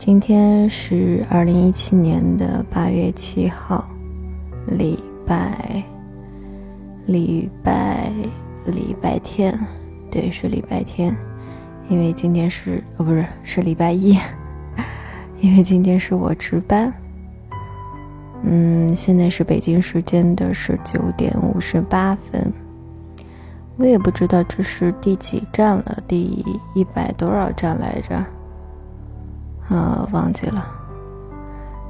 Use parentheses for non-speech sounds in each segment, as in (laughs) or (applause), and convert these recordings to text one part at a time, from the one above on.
今天是二零一七年的八月七号，礼拜，礼拜，礼拜天，对，是礼拜天，因为今天是哦，不是，是礼拜一，(laughs) 因为今天是我值班。嗯，现在是北京时间的十九点五十八分，我也不知道这是第几站了，第一百多少站来着？呃，忘记了。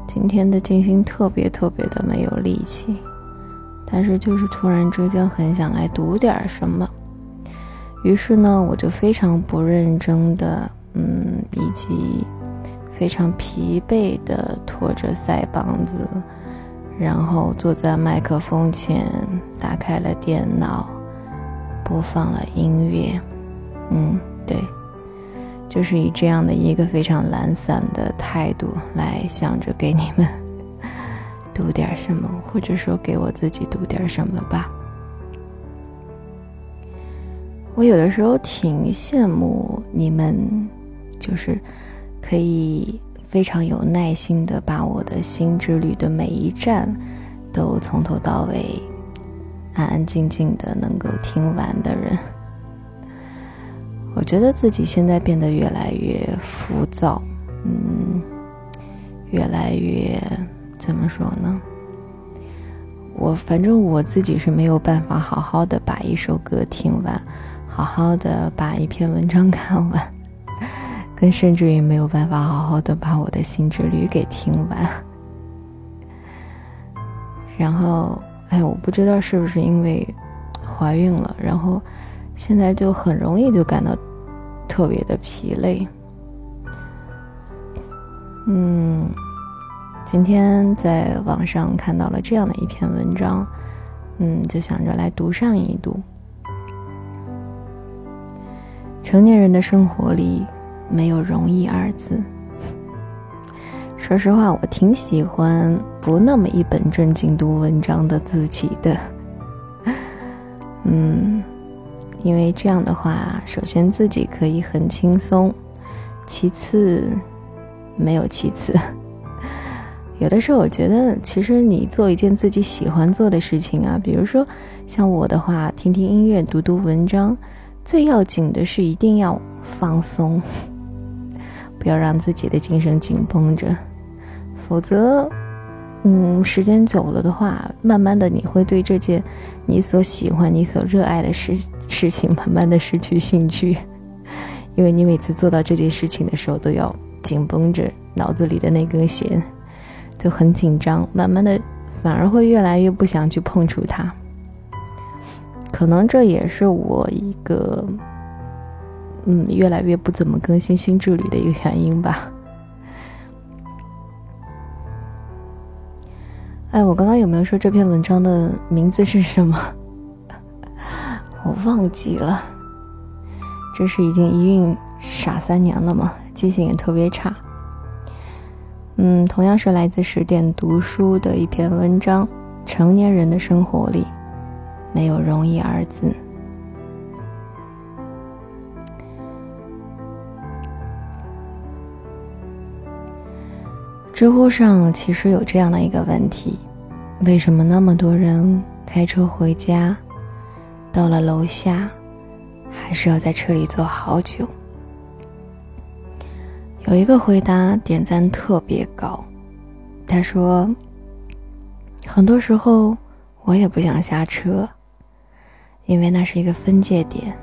今天的静心特别特别的没有力气，但是就是突然之间很想来读点什么，于是呢，我就非常不认真的，嗯，以及非常疲惫的拖着腮帮子，然后坐在麦克风前，打开了电脑，播放了音乐，嗯，对。就是以这样的一个非常懒散的态度来想着给你们 (laughs) 读点什么，或者说给我自己读点什么吧。我有的时候挺羡慕你们，就是可以非常有耐心的把我的新之旅的每一站都从头到尾安安静静的能够听完的人。我觉得自己现在变得越来越浮躁，嗯，越来越怎么说呢？我反正我自己是没有办法好好的把一首歌听完，好好的把一篇文章看完，(laughs) 更甚至于没有办法好好的把我的新之旅给听完。然后，哎，我不知道是不是因为怀孕了，然后。现在就很容易就感到特别的疲累。嗯，今天在网上看到了这样的一篇文章，嗯，就想着来读上一读。成年人的生活里没有容易二字。说实话，我挺喜欢不那么一本正经读文章的自己的。嗯。因为这样的话，首先自己可以很轻松，其次没有其次。(laughs) 有的时候我觉得，其实你做一件自己喜欢做的事情啊，比如说像我的话，听听音乐、读读文章，最要紧的是一定要放松，(laughs) 不要让自己的精神紧绷着，否则。嗯，时间久了的话，慢慢的你会对这件你所喜欢、你所热爱的事事情，慢慢的失去兴趣，(laughs) 因为你每次做到这件事情的时候，都要紧绷着脑子里的那根弦，就很紧张，慢慢的反而会越来越不想去碰触它。可能这也是我一个，嗯，越来越不怎么更新新之旅的一个原因吧。哎，我刚刚有没有说这篇文章的名字是什么？我忘记了。这是已经一孕傻三年了吗？记性也特别差。嗯，同样是来自十点读书的一篇文章。成年人的生活里，没有容易二字。知乎上其实有这样的一个问题：为什么那么多人开车回家，到了楼下，还是要在车里坐好久？有一个回答点赞特别高，他说：“很多时候我也不想下车，因为那是一个分界点。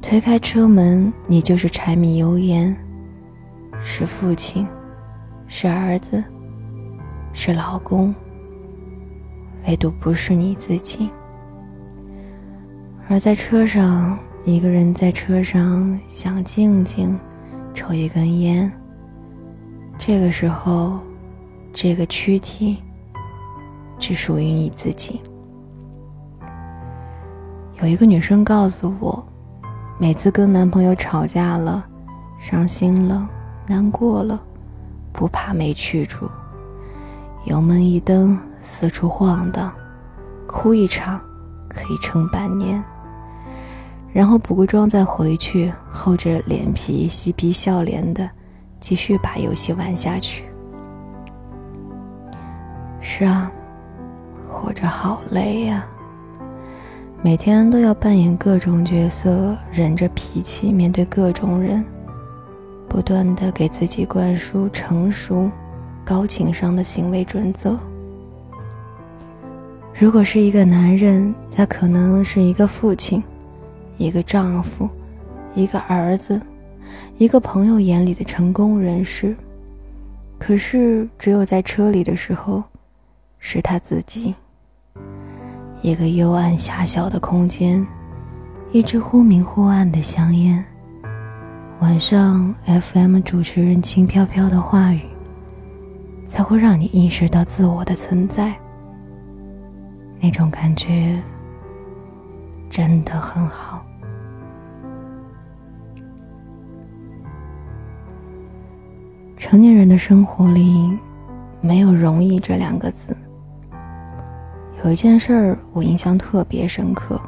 推开车门，你就是柴米油盐，是父亲。”是儿子，是老公，唯独不是你自己。而在车上，一个人在车上想静静，抽一根烟。这个时候，这个躯体只属于你自己。有一个女生告诉我，每次跟男朋友吵架了，伤心了，难过了。不怕没去处，油门一蹬，四处晃荡，哭一场可以撑半年。然后补个妆再回去，厚着脸皮嬉皮笑脸的继续把游戏玩下去。是啊，活着好累呀，每天都要扮演各种角色，忍着脾气面对各种人，不断的给自己灌输成熟、高情商的行为准则。如果是一个男人，他可能是一个父亲，一个丈夫，一个儿子，一个朋友眼里的成功人士。可是，只有在车里的时候，是他自己。一个幽暗狭小的空间，一支忽明忽暗的香烟，晚上 FM 主持人轻飘飘的话语，才会让你意识到自我的存在。那种感觉真的很好。成年人的生活里没有容易这两个字。有一件事儿我印象特别深刻。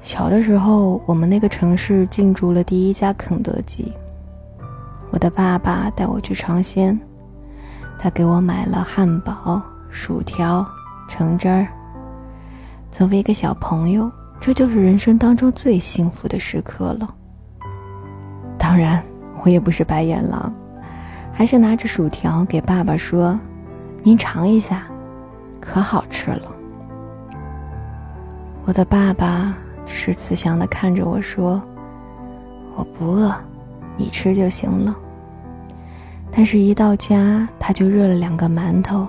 小的时候，我们那个城市进驻了第一家肯德基。我的爸爸带我去尝鲜，他给我买了汉堡、薯条。橙汁儿。作为一个小朋友，这就是人生当中最幸福的时刻了。当然，我也不是白眼狼，还是拿着薯条给爸爸说：“您尝一下，可好吃了。”我的爸爸只是慈祥的看着我说：“我不饿，你吃就行了。”但是，一到家他就热了两个馒头。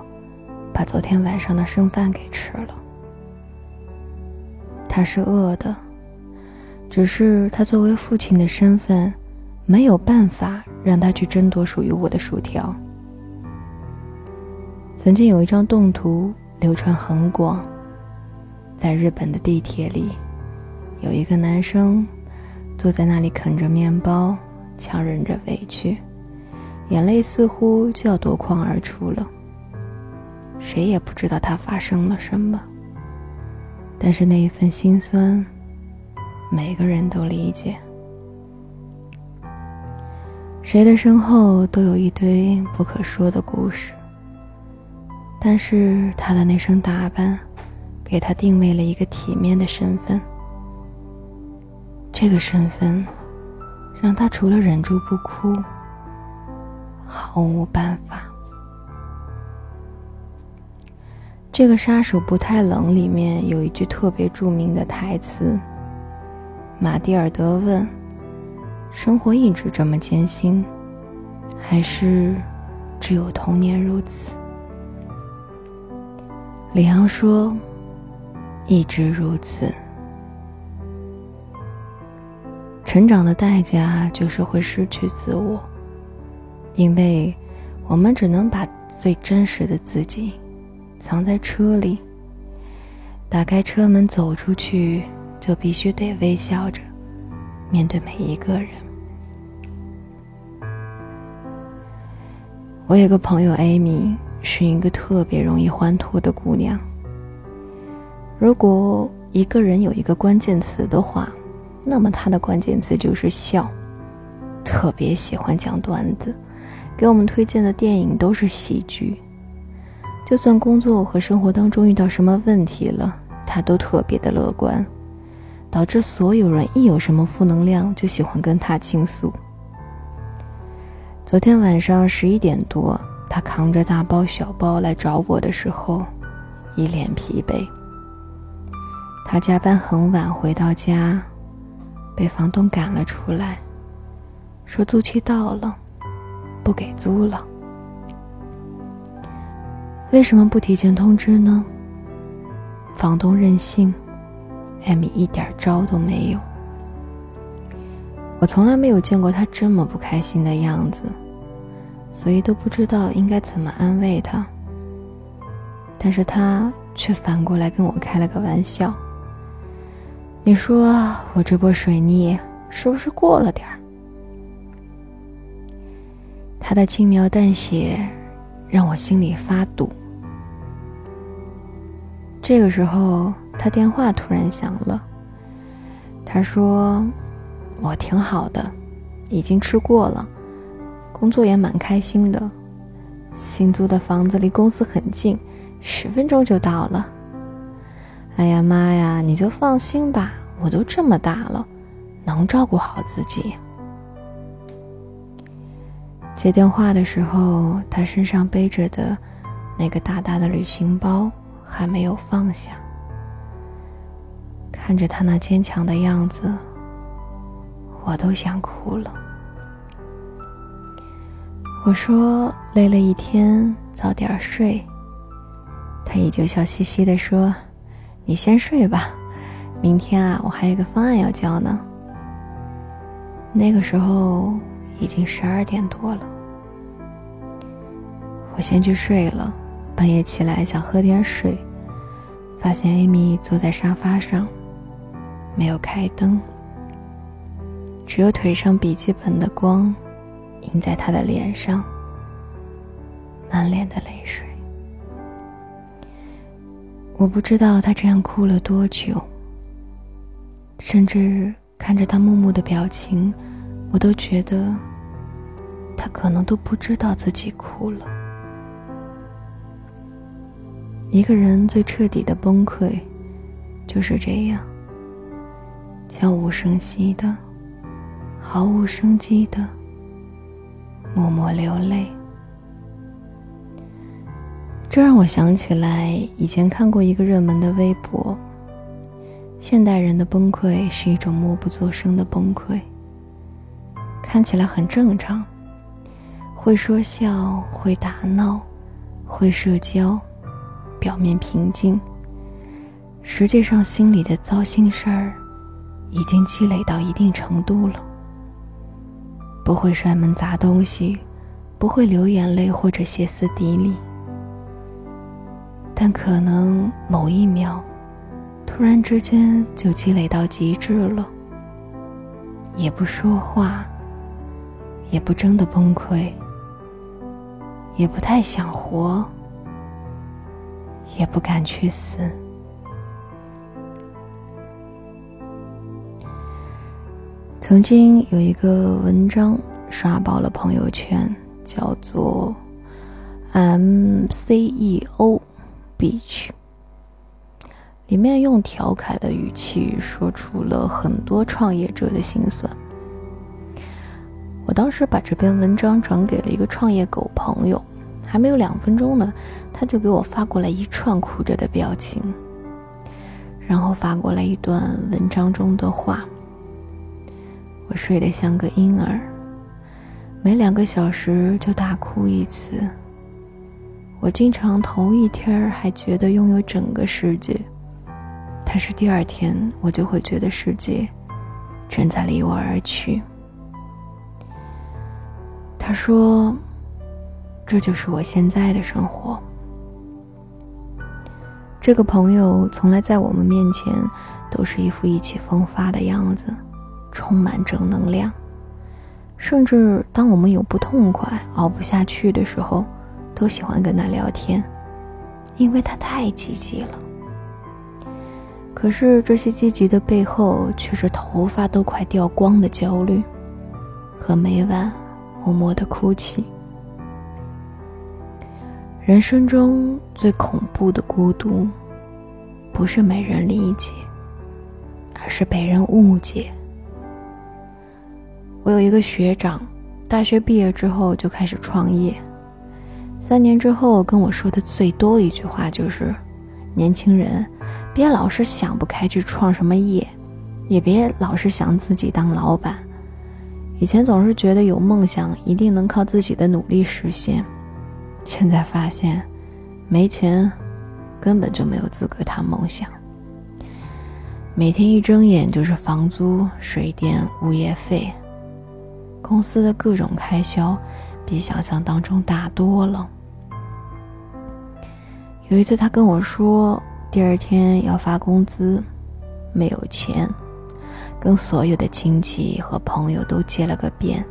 把昨天晚上的剩饭给吃了。他是饿的，只是他作为父亲的身份，没有办法让他去争夺属于我的薯条。曾经有一张动图流传很广，在日本的地铁里，有一个男生坐在那里啃着面包，强忍着委屈，眼泪似乎就要夺眶而出了。谁也不知道他发生了什么，但是那一份心酸，每个人都理解。谁的身后都有一堆不可说的故事，但是他的那身打扮，给他定位了一个体面的身份。这个身份，让他除了忍住不哭，毫无办法。这个杀手不太冷里面有一句特别著名的台词。马蒂尔德问：“生活一直这么艰辛，还是只有童年如此？”李昂说：“一直如此。成长的代价就是会失去自我，因为我们只能把最真实的自己。”藏在车里。打开车门走出去，就必须得微笑着面对每一个人。我有个朋友艾米，是一个特别容易欢脱的姑娘。如果一个人有一个关键词的话，那么他的关键词就是笑。特别喜欢讲段子，给我们推荐的电影都是喜剧。就算工作和生活当中遇到什么问题了，他都特别的乐观，导致所有人一有什么负能量就喜欢跟他倾诉。昨天晚上十一点多，他扛着大包小包来找我的时候，一脸疲惫。他加班很晚回到家，被房东赶了出来，说租期到了，不给租了。为什么不提前通知呢？房东任性，艾米一点招都没有。我从来没有见过他这么不开心的样子，所以都不知道应该怎么安慰他。但是他却反过来跟我开了个玩笑：“你说我这波水逆是不是过了点儿？”他的轻描淡写让我心里发堵。这个时候，他电话突然响了。他说：“我挺好的，已经吃过了，工作也蛮开心的。新租的房子离公司很近，十分钟就到了。哎呀妈呀，你就放心吧，我都这么大了，能照顾好自己。接电话的时候，他身上背着的那个大大的旅行包还没有放下。看着他那坚强的样子，我都想哭了。我说累了一天，早点睡。他依旧笑嘻嘻的说：“你先睡吧，明天啊，我还有个方案要交呢。”那个时候已经十二点多了。我先去睡了，半夜起来想喝点水，发现艾米坐在沙发上，没有开灯，只有腿上笔记本的光映在他的脸上，满脸的泪水。我不知道他这样哭了多久，甚至看着他木木的表情，我都觉得他可能都不知道自己哭了。一个人最彻底的崩溃，就是这样，悄无声息的、毫无生机的默默流泪。这让我想起来以前看过一个热门的微博：现代人的崩溃是一种默不作声的崩溃，看起来很正常，会说笑，会打闹，会社交。表面平静，实际上心里的糟心事儿已经积累到一定程度了。不会摔门砸东西，不会流眼泪或者歇斯底里，但可能某一秒，突然之间就积累到极致了。也不说话，也不真的崩溃，也不太想活。也不敢去死。曾经有一个文章刷爆了朋友圈，叫做 “MCEO Beach”，里面用调侃的语气说出了很多创业者的心酸。我当时把这篇文章转给了一个创业狗朋友。还没有两分钟呢，他就给我发过来一串哭着的表情，然后发过来一段文章中的话。我睡得像个婴儿，每两个小时就大哭一次。我经常头一天还觉得拥有整个世界，但是第二天我就会觉得世界正在离我而去。他说。这就是我现在的生活。这个朋友从来在我们面前都是一副意气风发的样子，充满正能量。甚至当我们有不痛快、熬不下去的时候，都喜欢跟他聊天，因为他太积极了。可是这些积极的背后，却是头发都快掉光的焦虑，和每晚默默的哭泣。人生中最恐怖的孤独，不是没人理解，而是被人误解。我有一个学长，大学毕业之后就开始创业，三年之后跟我说的最多一句话就是：“年轻人，别老是想不开去创什么业，也别老是想自己当老板。以前总是觉得有梦想一定能靠自己的努力实现。”现在发现，没钱，根本就没有资格谈梦想。每天一睁眼就是房租、水电、物业费，公司的各种开销比想象当中大多了。有一次，他跟我说，第二天要发工资，没有钱，跟所有的亲戚和朋友都借了个遍。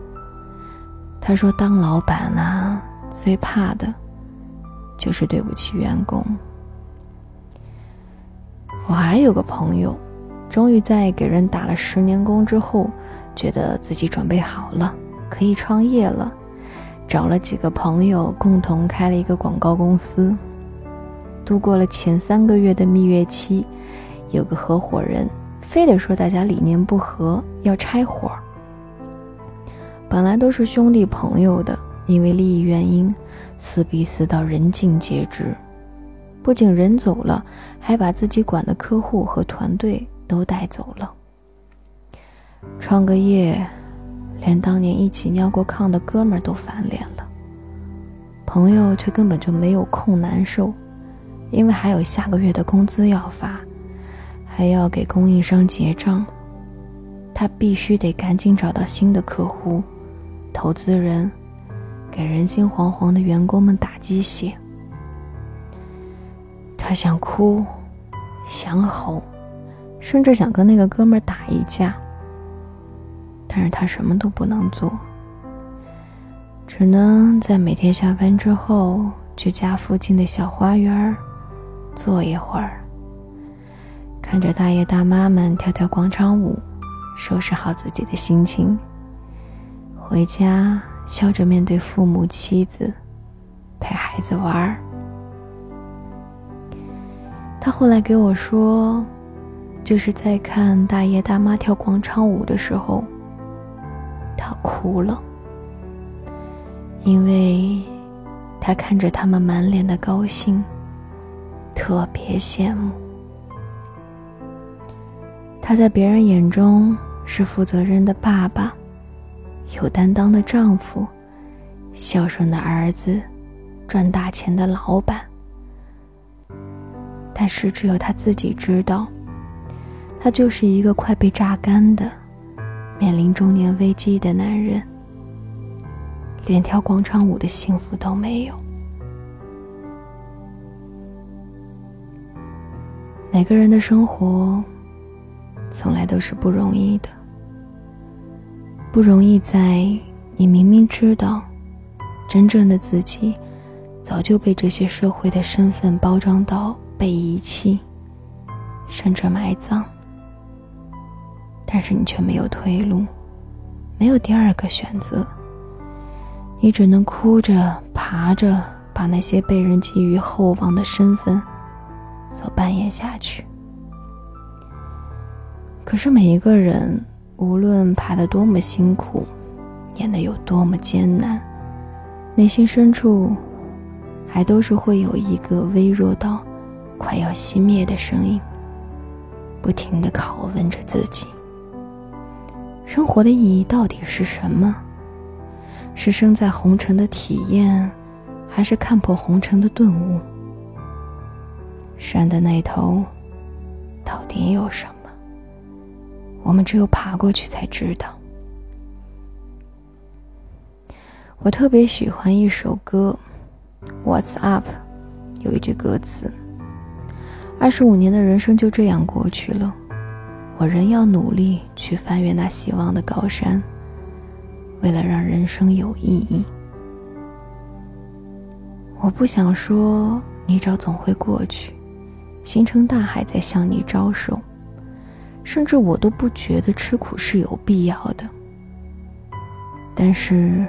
他说：“当老板啊。”最怕的，就是对不起员工。我还有个朋友，终于在给人打了十年工之后，觉得自己准备好了，可以创业了，找了几个朋友，共同开了一个广告公司。度过了前三个月的蜜月期，有个合伙人非得说大家理念不合，要拆伙。本来都是兄弟朋友的，因为利益原因，撕逼撕到人尽皆知。不仅人走了，还把自己管的客户和团队都带走了。创个业，连当年一起尿过炕的哥们儿都翻脸了，朋友却根本就没有空难受。因为还有下个月的工资要发，还要给供应商结账，他必须得赶紧找到新的客户、投资人，给人心惶惶的员工们打鸡血。他想哭，想吼，甚至想跟那个哥们儿打一架，但是他什么都不能做，只能在每天下班之后去家附近的小花园。坐一会儿，看着大爷大妈们跳跳广场舞，收拾好自己的心情，回家笑着面对父母、妻子，陪孩子玩儿。他后来给我说，就是在看大爷大妈跳广场舞的时候，他哭了，因为他看着他们满脸的高兴。特别羡慕，他在别人眼中是负责任的爸爸，有担当的丈夫，孝顺的儿子，赚大钱的老板。但是只有他自己知道，他就是一个快被榨干的、面临中年危机的男人，连跳广场舞的幸福都没有。每个人的生活，从来都是不容易的。不容易在你明明知道，真正的自己早就被这些社会的身份包装到被遗弃，甚至埋葬，但是你却没有退路，没有第二个选择，你只能哭着爬着，把那些被人寄予厚望的身份。所扮演下去。可是每一个人，无论爬得多么辛苦，演得有多么艰难，内心深处，还都是会有一个微弱到快要熄灭的声音，不停地拷问着自己：生活的意义到底是什么？是生在红尘的体验，还是看破红尘的顿悟？山的那头，到底有什么？我们只有爬过去才知道。我特别喜欢一首歌，《What's Up》，有一句歌词：“二十五年的人生就这样过去了，我仍要努力去翻越那希望的高山，为了让人生有意义。”我不想说，泥沼总会过去。星辰大海在向你招手，甚至我都不觉得吃苦是有必要的。但是，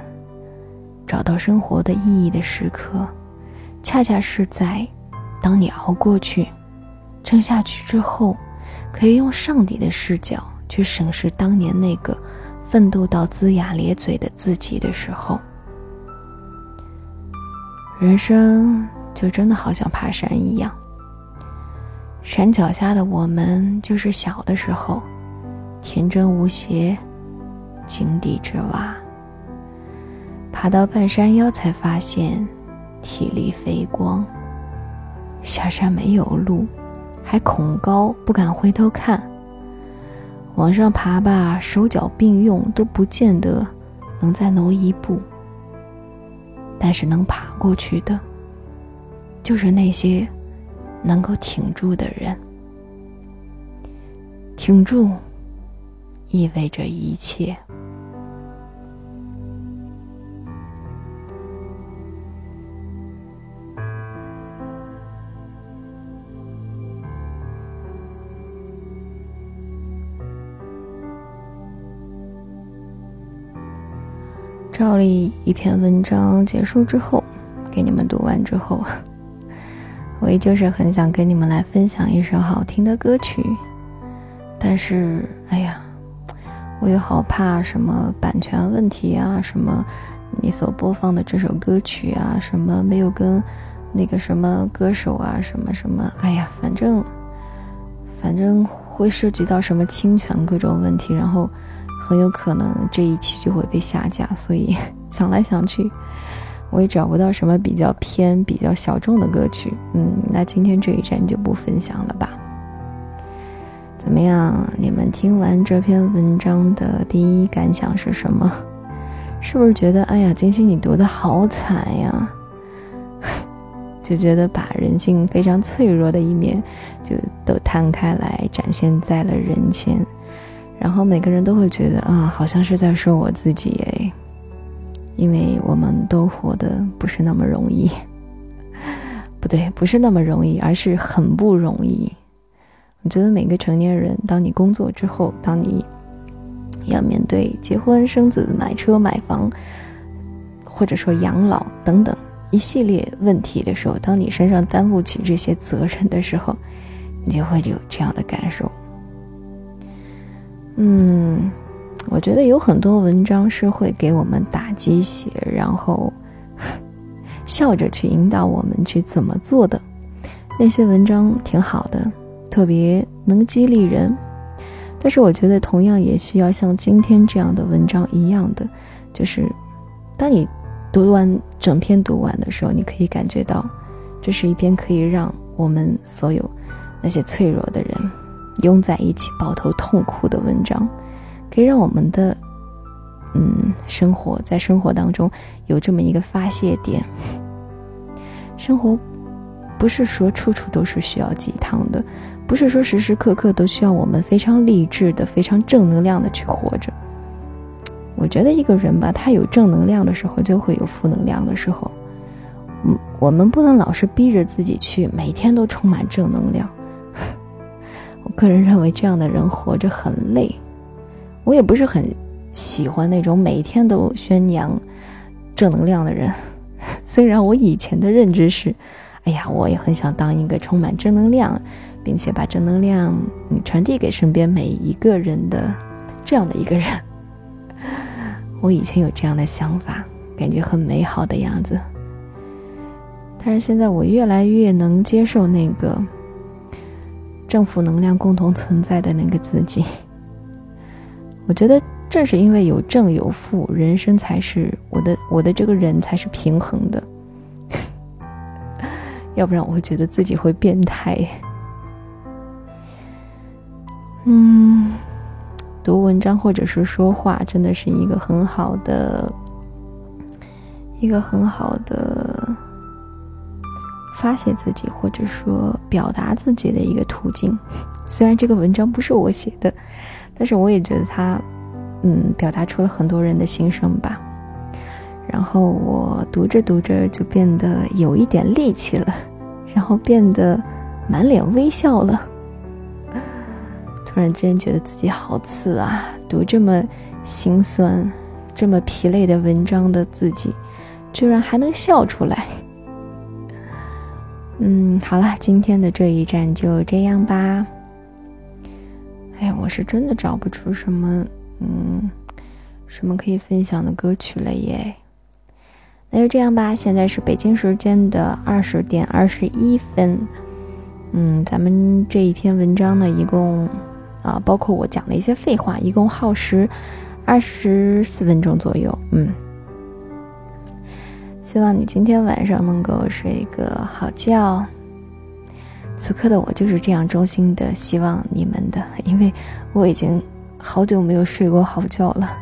找到生活的意义的时刻，恰恰是在当你熬过去、撑下去之后，可以用上帝的视角去审视当年那个奋斗到龇牙咧嘴的自己的时候。人生就真的好像爬山一样。山脚下的我们，就是小的时候，天真无邪，井底之蛙。爬到半山腰，才发现体力飞光。下山没有路，还恐高，不敢回头看。往上爬吧，手脚并用，都不见得能再挪一步。但是能爬过去的，就是那些。能够挺住的人，挺住，意味着一切。照例一篇文章结束之后，给你们读完之后，(laughs) 我依旧是很想跟你们来分享一首好听的歌曲，但是，哎呀，我又好怕什么版权问题啊，什么你所播放的这首歌曲啊，什么没有跟那个什么歌手啊，什么什么，哎呀，反正，反正会涉及到什么侵权各种问题，然后。很有可能这一期就会被下架，所以 (laughs) 想来想去，我也找不到什么比较偏、比较小众的歌曲。嗯，那今天这一站就不分享了吧。怎么样？你们听完这篇文章的第一感想是什么？是不是觉得，哎呀，金星你读的好惨呀？(laughs) 就觉得把人性非常脆弱的一面就都摊开来展现在了人前。然后每个人都会觉得啊，好像是在说我自己哎，因为我们都活得不是那么容易，(laughs) 不对，不是那么容易，而是很不容易。我觉得每个成年人，当你工作之后，当你要面对结婚、生子、买车、买房，或者说养老等等一系列问题的时候，当你身上担负起这些责任的时候，你就会有这样的感受。嗯，我觉得有很多文章是会给我们打鸡血，然后 (laughs) 笑着去引导我们去怎么做的。那些文章挺好的，特别能激励人。但是我觉得同样也需要像今天这样的文章一样的，就是当你读完整篇读完的时候，你可以感觉到，这是一篇可以让我们所有那些脆弱的人。拥在一起抱头痛哭的文章，可以让我们的嗯生活在生活当中有这么一个发泄点。生活不是说处处都是需要鸡汤的，不是说时时刻刻都需要我们非常励志的、非常正能量的去活着。我觉得一个人吧，他有正能量的时候，就会有负能量的时候。嗯，我们不能老是逼着自己去每天都充满正能量。我个人认为，这样的人活着很累。我也不是很喜欢那种每天都宣扬正能量的人。(laughs) 虽然我以前的认知是，哎呀，我也很想当一个充满正能量，并且把正能量传递给身边每一个人的这样的一个人。(laughs) 我以前有这样的想法，感觉很美好的样子。但是现在，我越来越能接受那个。正负能量共同存在的那个自己，(laughs) 我觉得正是因为有正有负，人生才是我的我的这个人才是平衡的，(laughs) 要不然我会觉得自己会变态。嗯，读文章或者是说话，真的是一个很好的，一个很好的。发泄自己或者说表达自己的一个途径，(laughs) 虽然这个文章不是我写的，但是我也觉得它，嗯，表达出了很多人的心声吧。然后我读着读着就变得有一点力气了，(laughs) 然后变得满脸微笑了。(laughs) 突然之间觉得自己好次啊！读这么心酸、这么疲累的文章的自己，居然还能笑出来。嗯，好了，今天的这一站就这样吧。哎，我是真的找不出什么，嗯，什么可以分享的歌曲了耶。那就这样吧，现在是北京时间的二十点二十一分。嗯，咱们这一篇文章呢，一共啊，包括我讲的一些废话，一共耗时二十四分钟左右。嗯。希望你今天晚上能够睡一个好觉。此刻的我就是这样衷心的希望你们的，因为我已经好久没有睡过好觉了。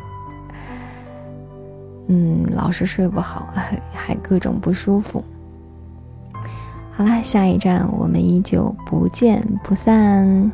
嗯，老是睡不好，(laughs) 还各种不舒服。好啦，下一站我们依旧不见不散。